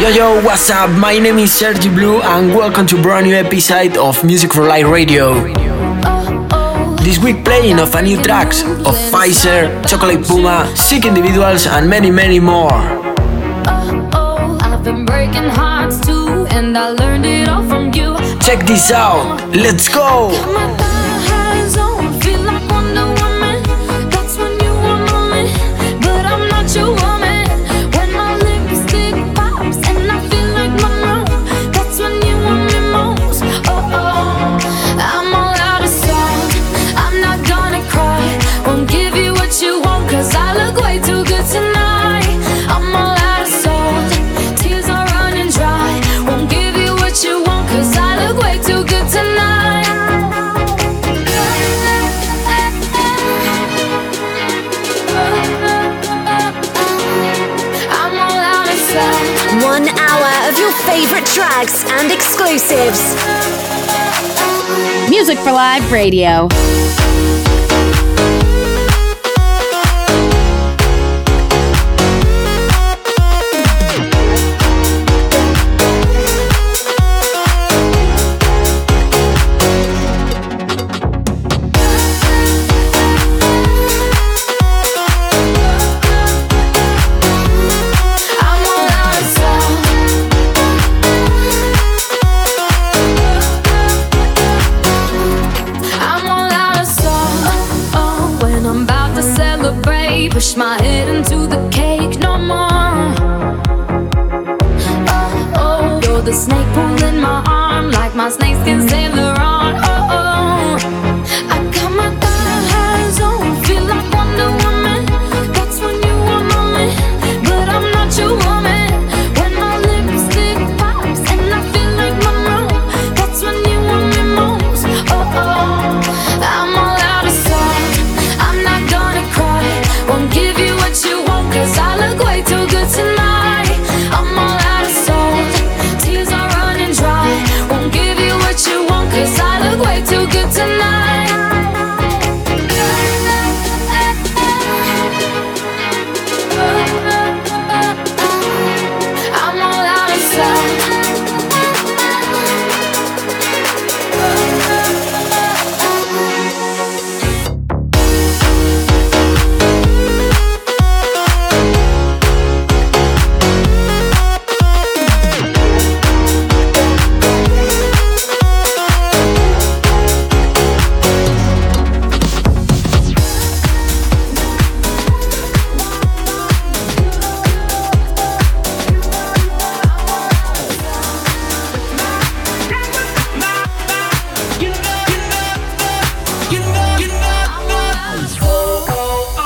Yo yo, what's up? My name is Sergi Blue and welcome to brand new episode of Music for Life Radio. This week playing of a new tracks of Pfizer, Chocolate Puma, Sick Individuals and many many more. Check this out. Let's go. tracks and exclusives. Music for Live Radio.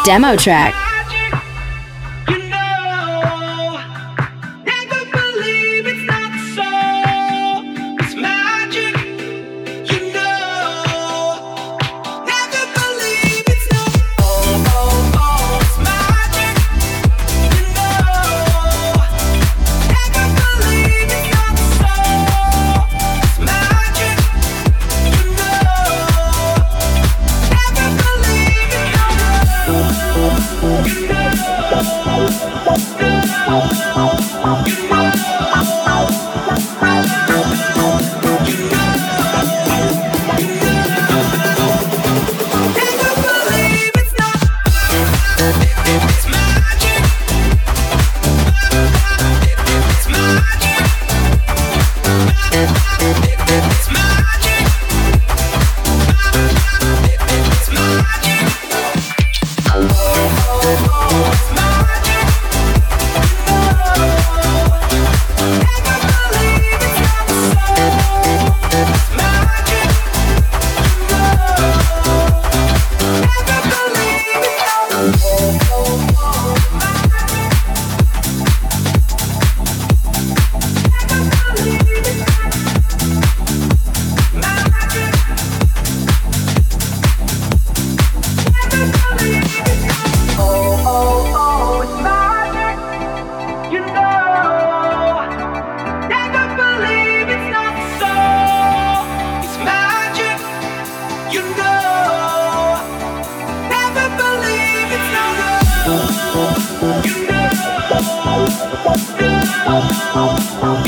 demo track. Oh,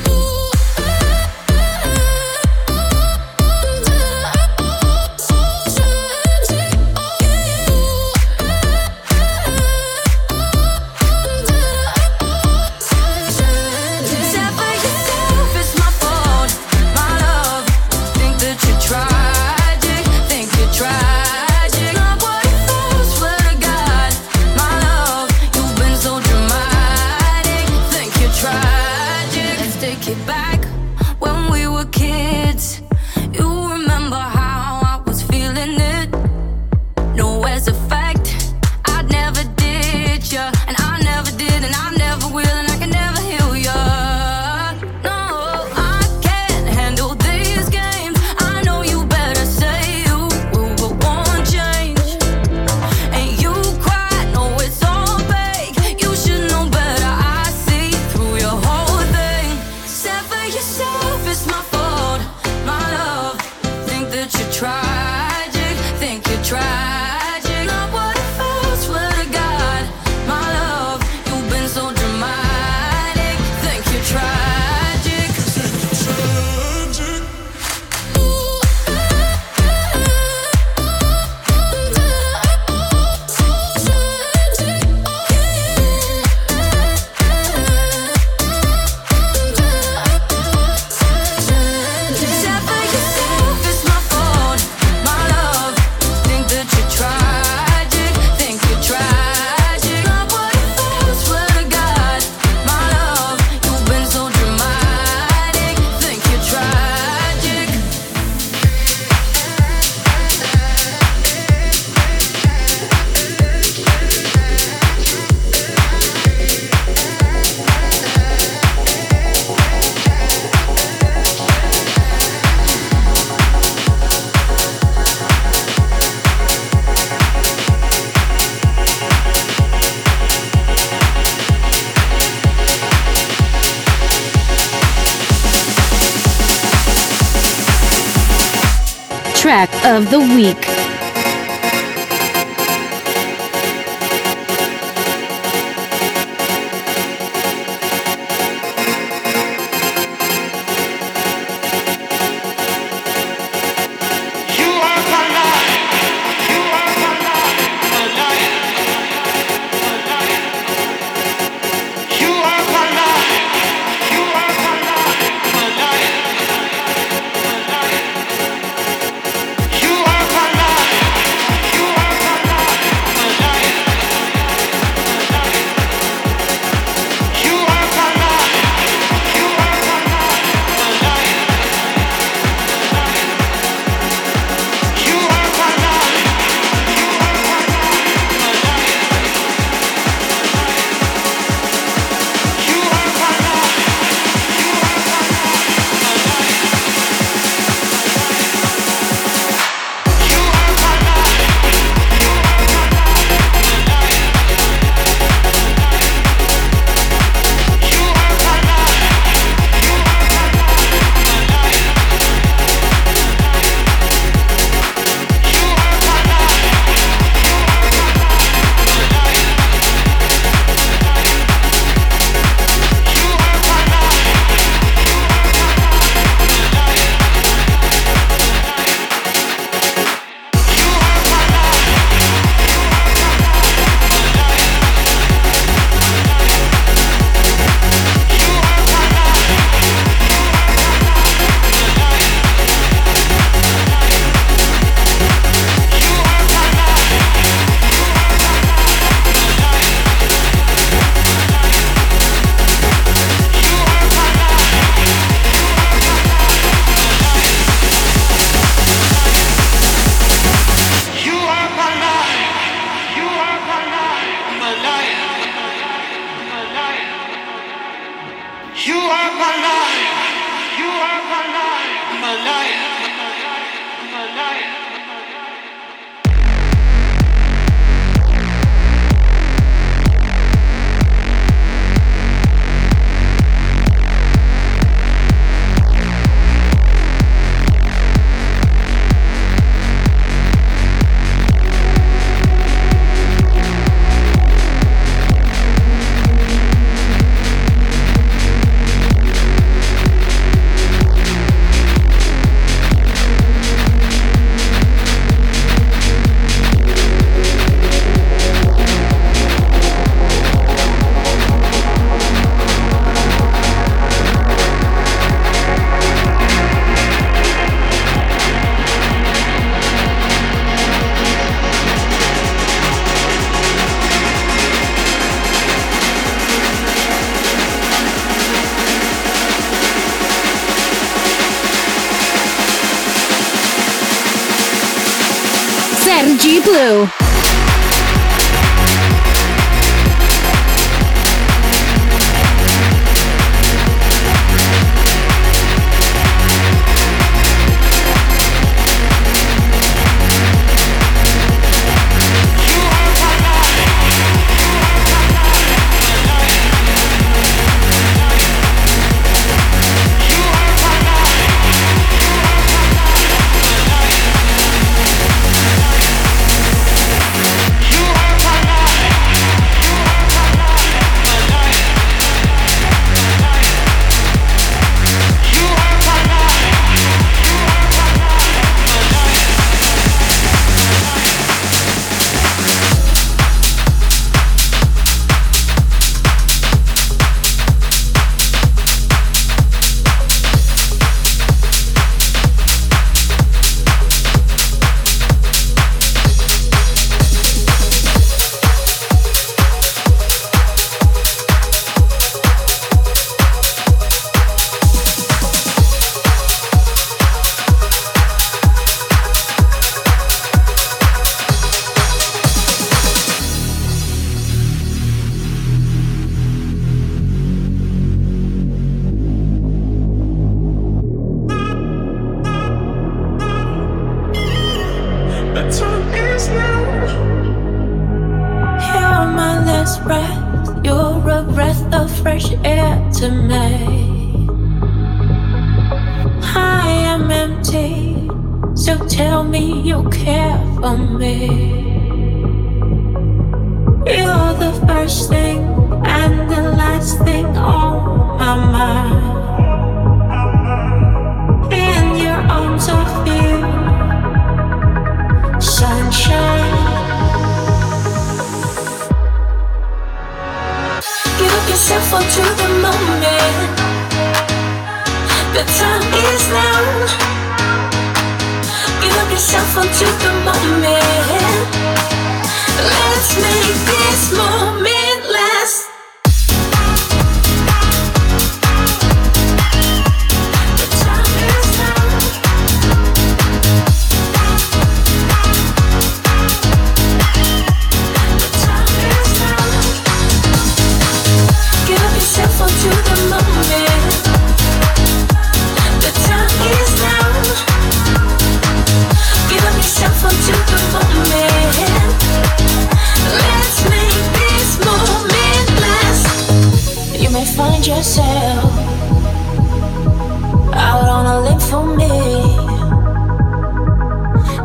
out on a limb for me.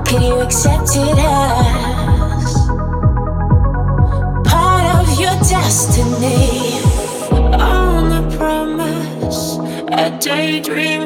Can you accept it as part of your destiny? Promise, a daydream.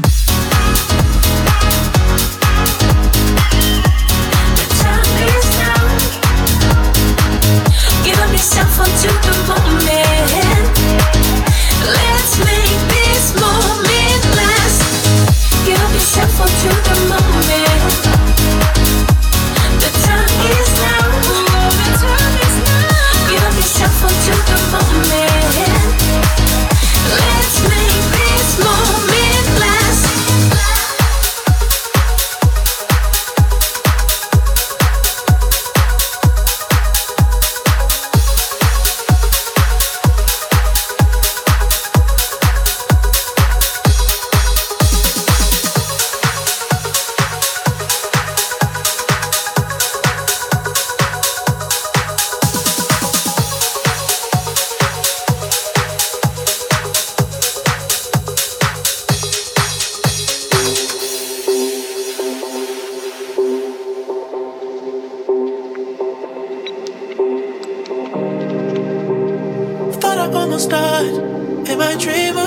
I dream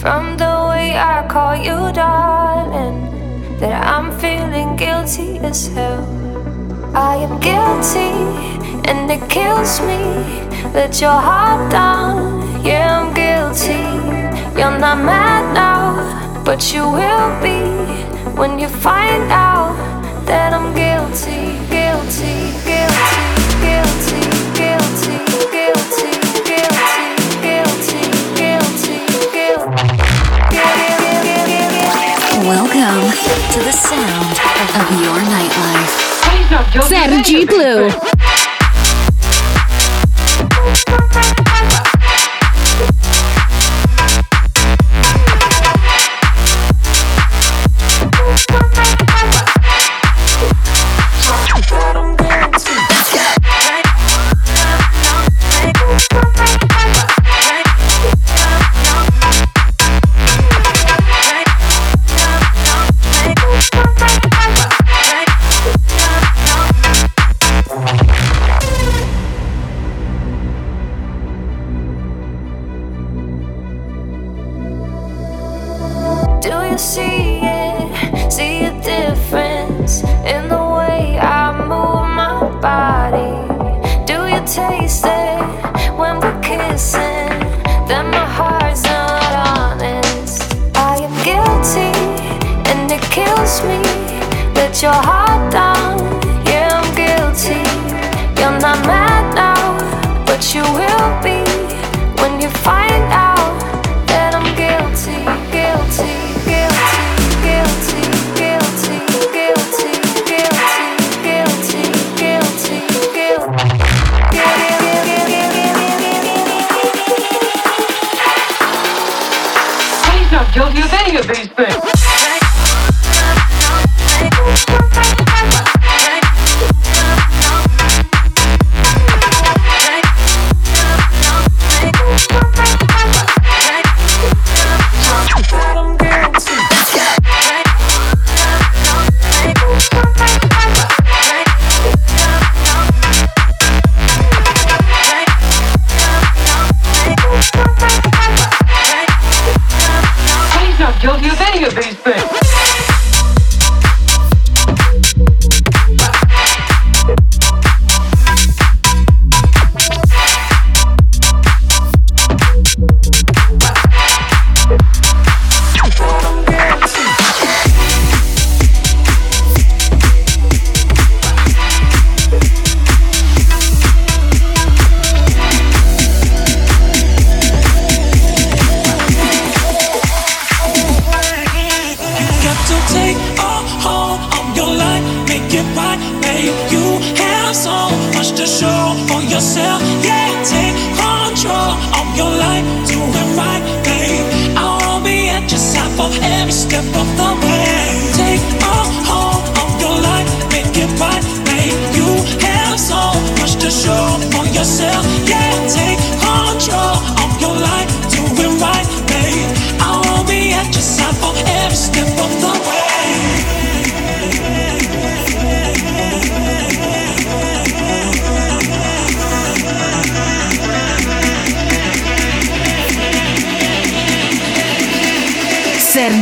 From the way I call you darling, that I'm feeling guilty as hell. I am guilty and it kills me. Let your heart down, yeah, I'm guilty. You're not mad now, but you will be when you find out that I'm guilty, guilty, guilty. Welcome to the sound of your nightlife. Sergi Blue.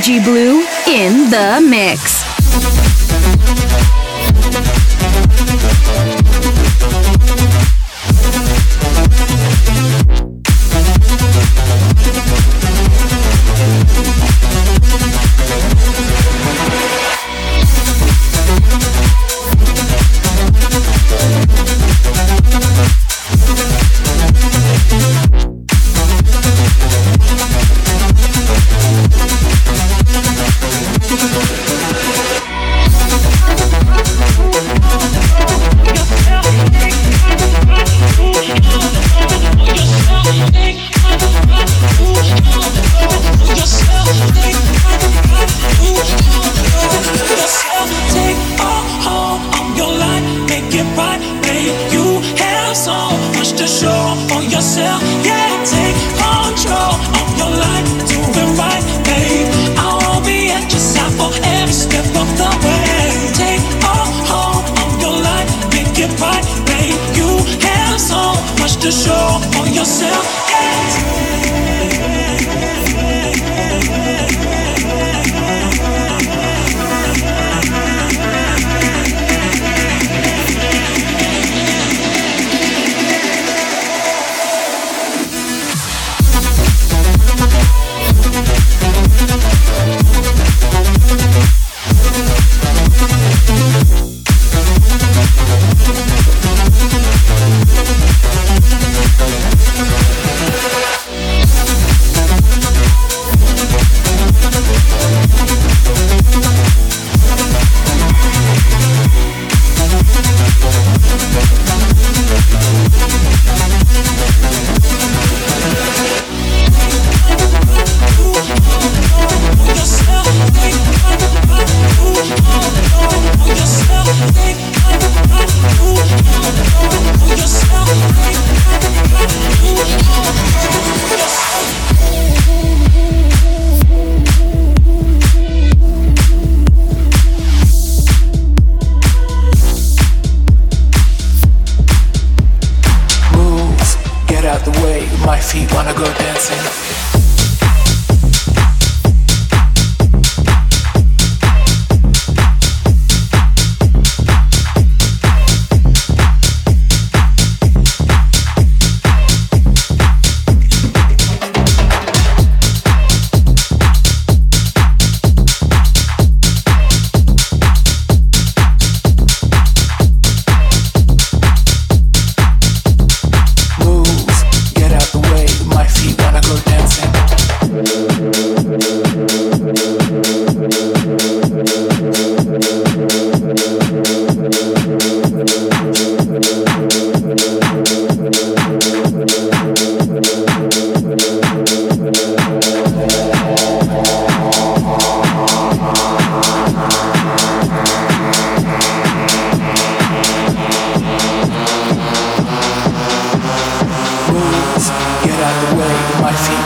Blue in the mix.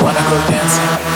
wanna go dancing.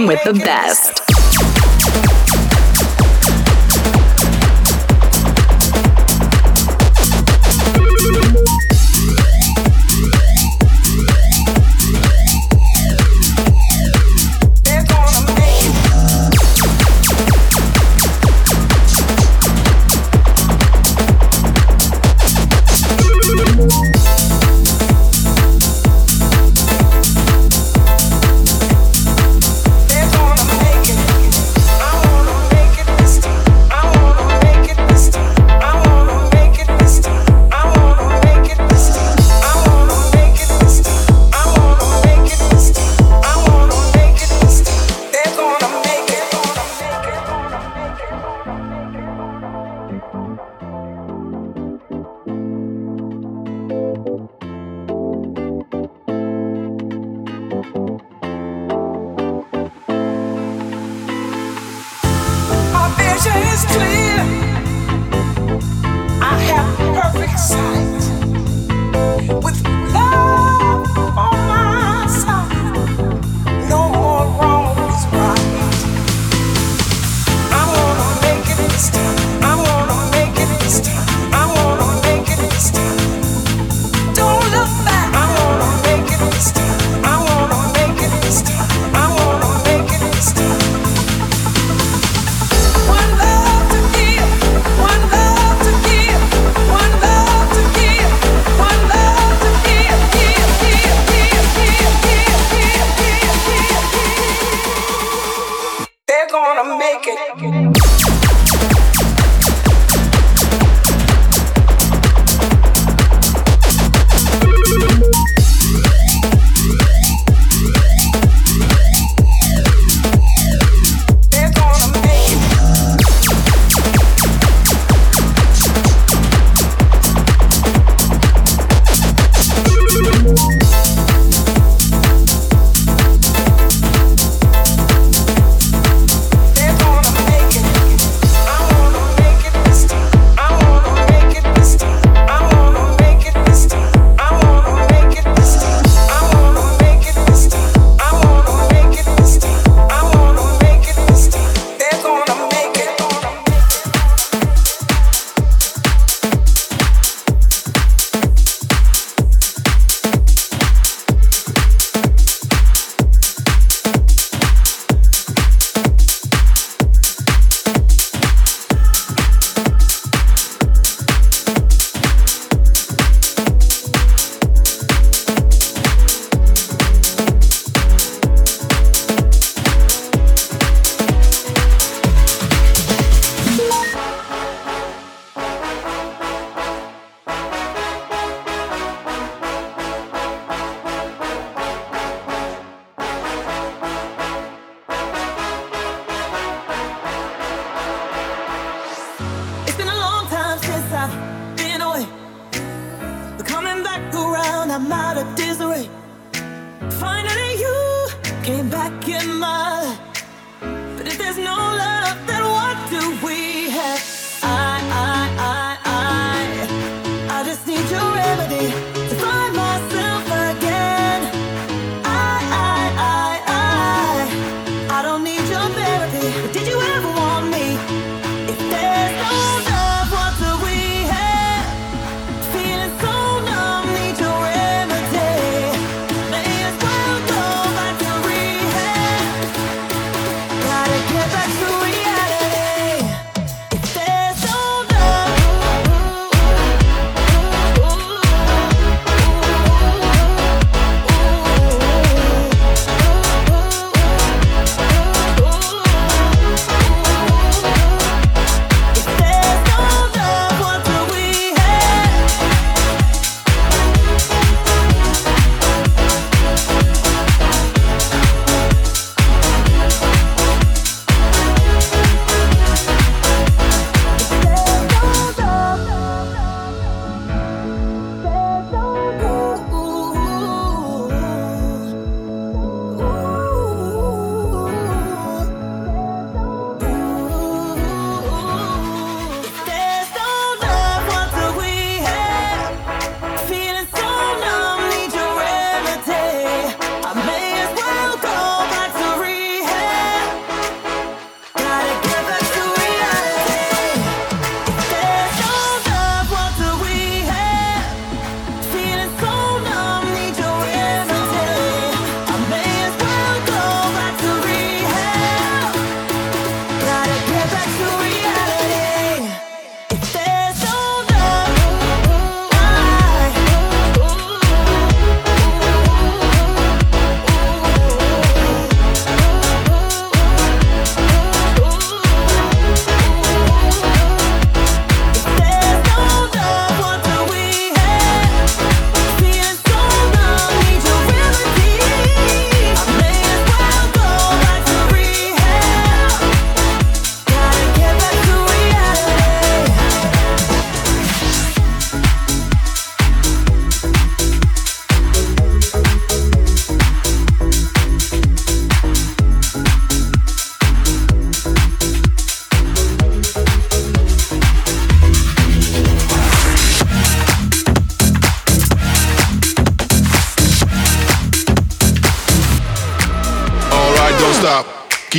With the best.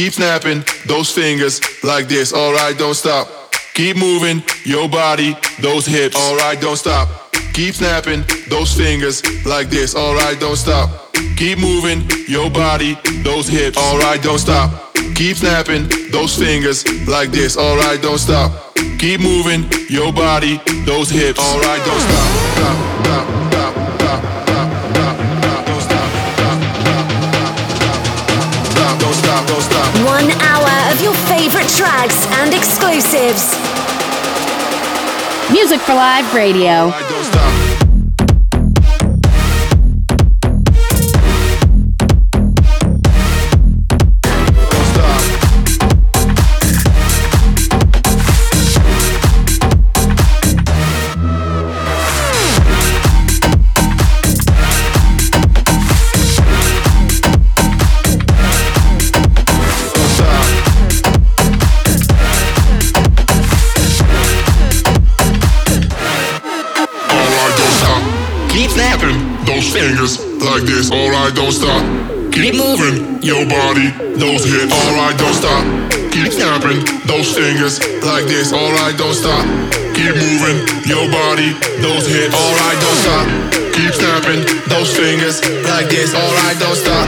Keep snapping those fingers like this. Alright, don't stop. Keep moving your body, those hips. Alright, don't stop. Keep snapping those fingers like this. Alright, don't stop. Keep moving your body, those hips. Alright, don't stop. Keep snapping those fingers like this. Alright, don't stop. Keep moving your body, those hips. Alright, don't stop. Stop, stop, stop, stop, Don't stop. One hour of your favorite tracks and exclusives. Music for Live Radio. Like this. Alright, don't stop. Keep moving your body, those hips. Alright, don't stop. Keep snapping those fingers like this. Alright, don't stop. Keep moving your body, those hips. Alright, don't stop. Keep snapping those fingers like this. Alright, don't stop.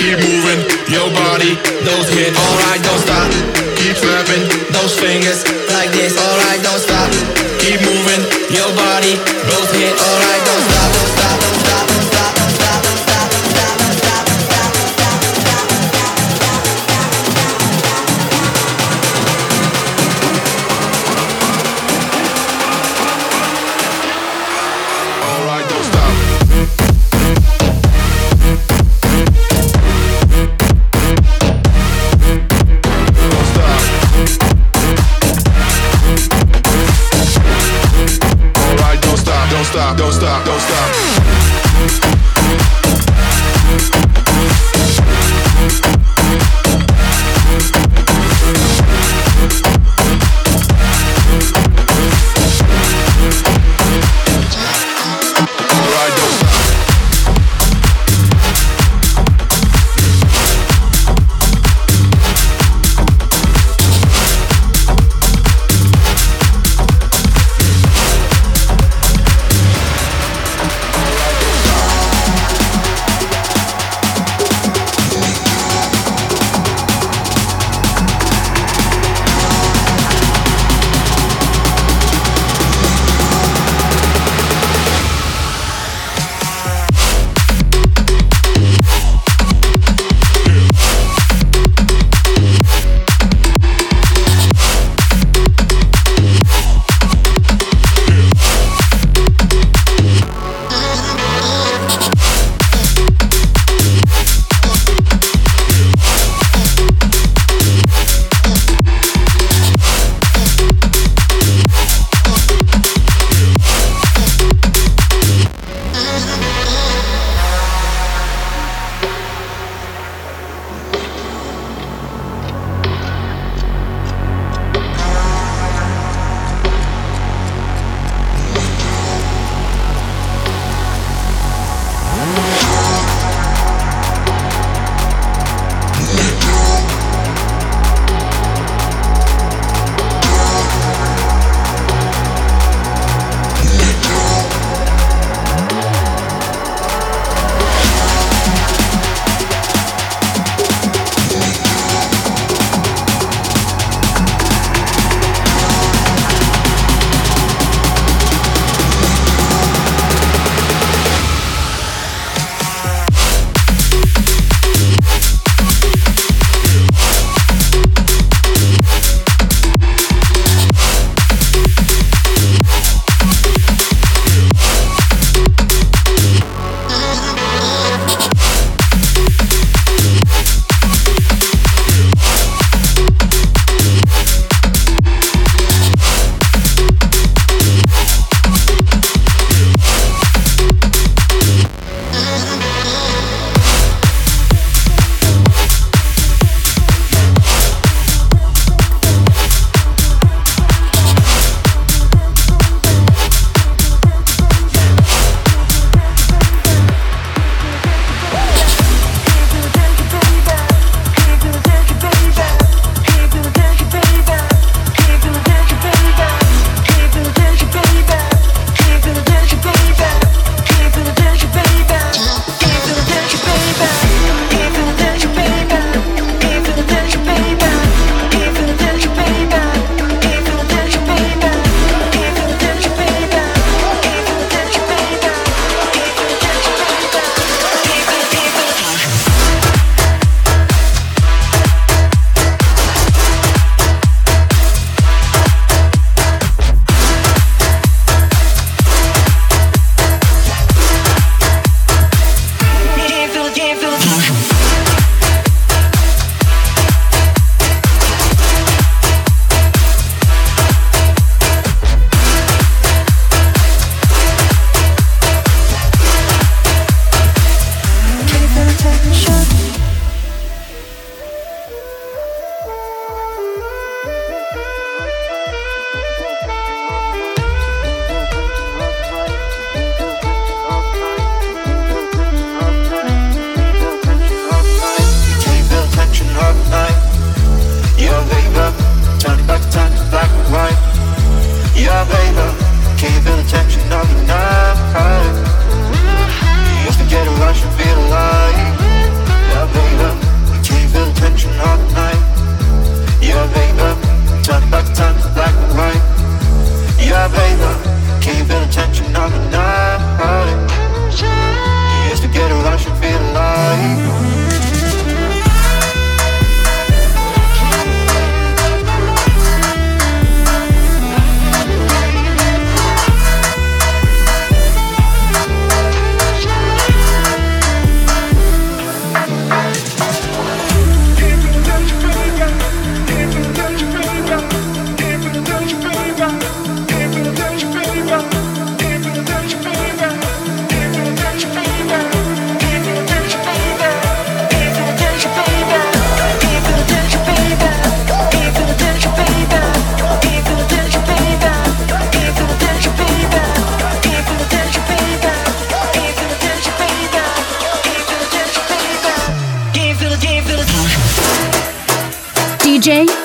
Keep moving your body, those hips. Alright, don't stop. Keep snapping those fingers like this. Alright, don't stop. Keep moving your body, those hips. Alright,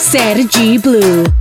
Sergi Blue.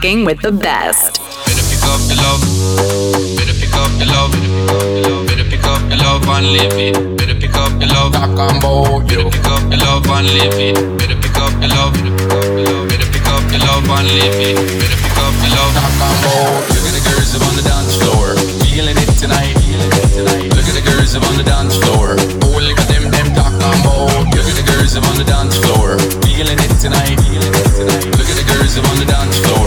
Rocking with the best. Better pick up your love. Better pick up your love. Better pick up your love and leave it. Better pick up up your love. Talk on board. Better pick up your love and leave it. Better pick up your love. Better pick up your love. Better pick up your love and leave it. Better pick up your love. Talk on board. Look at the girls up on the dance floor. Feeling it tonight. Feeling it tonight. Look at the girls up on the dance floor. Oh, look at them, them talk on board. Look at the girls up on the dance floor. Feeling it tonight. Feeling it tonight. Look at the girls up on the dance floor.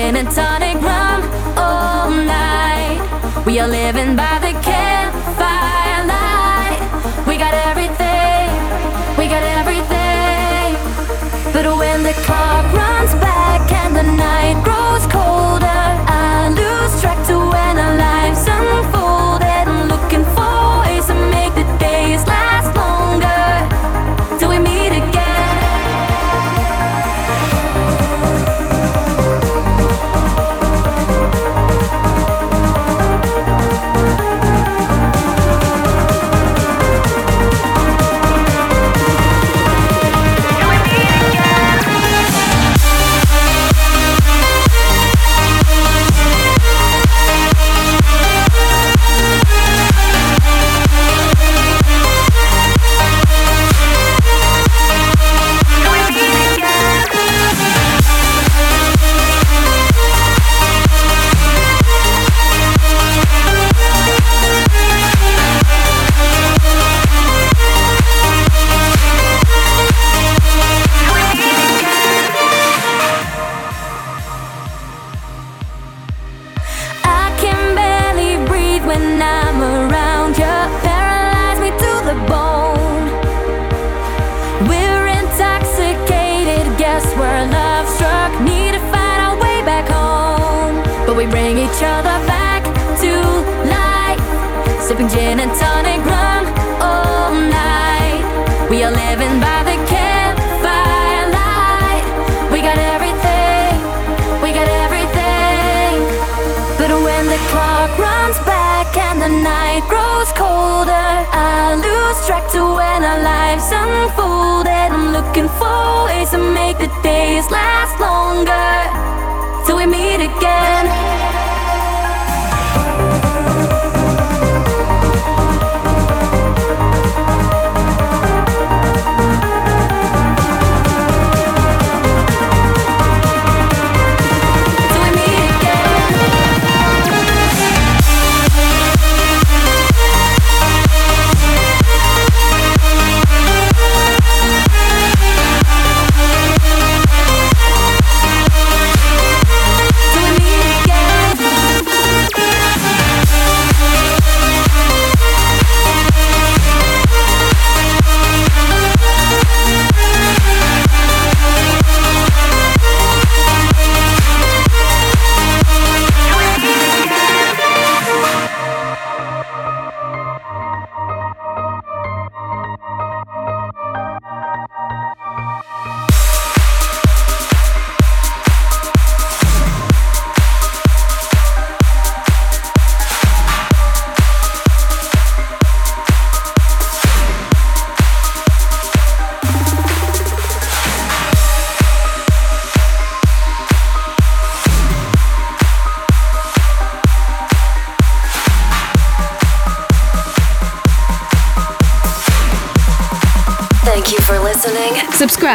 Gin and tonic rum all night. We are living by the campfire clock runs back and the night grows colder, I lose track to when our lives unfolded. I'm looking for ways to make the days last longer till we meet again.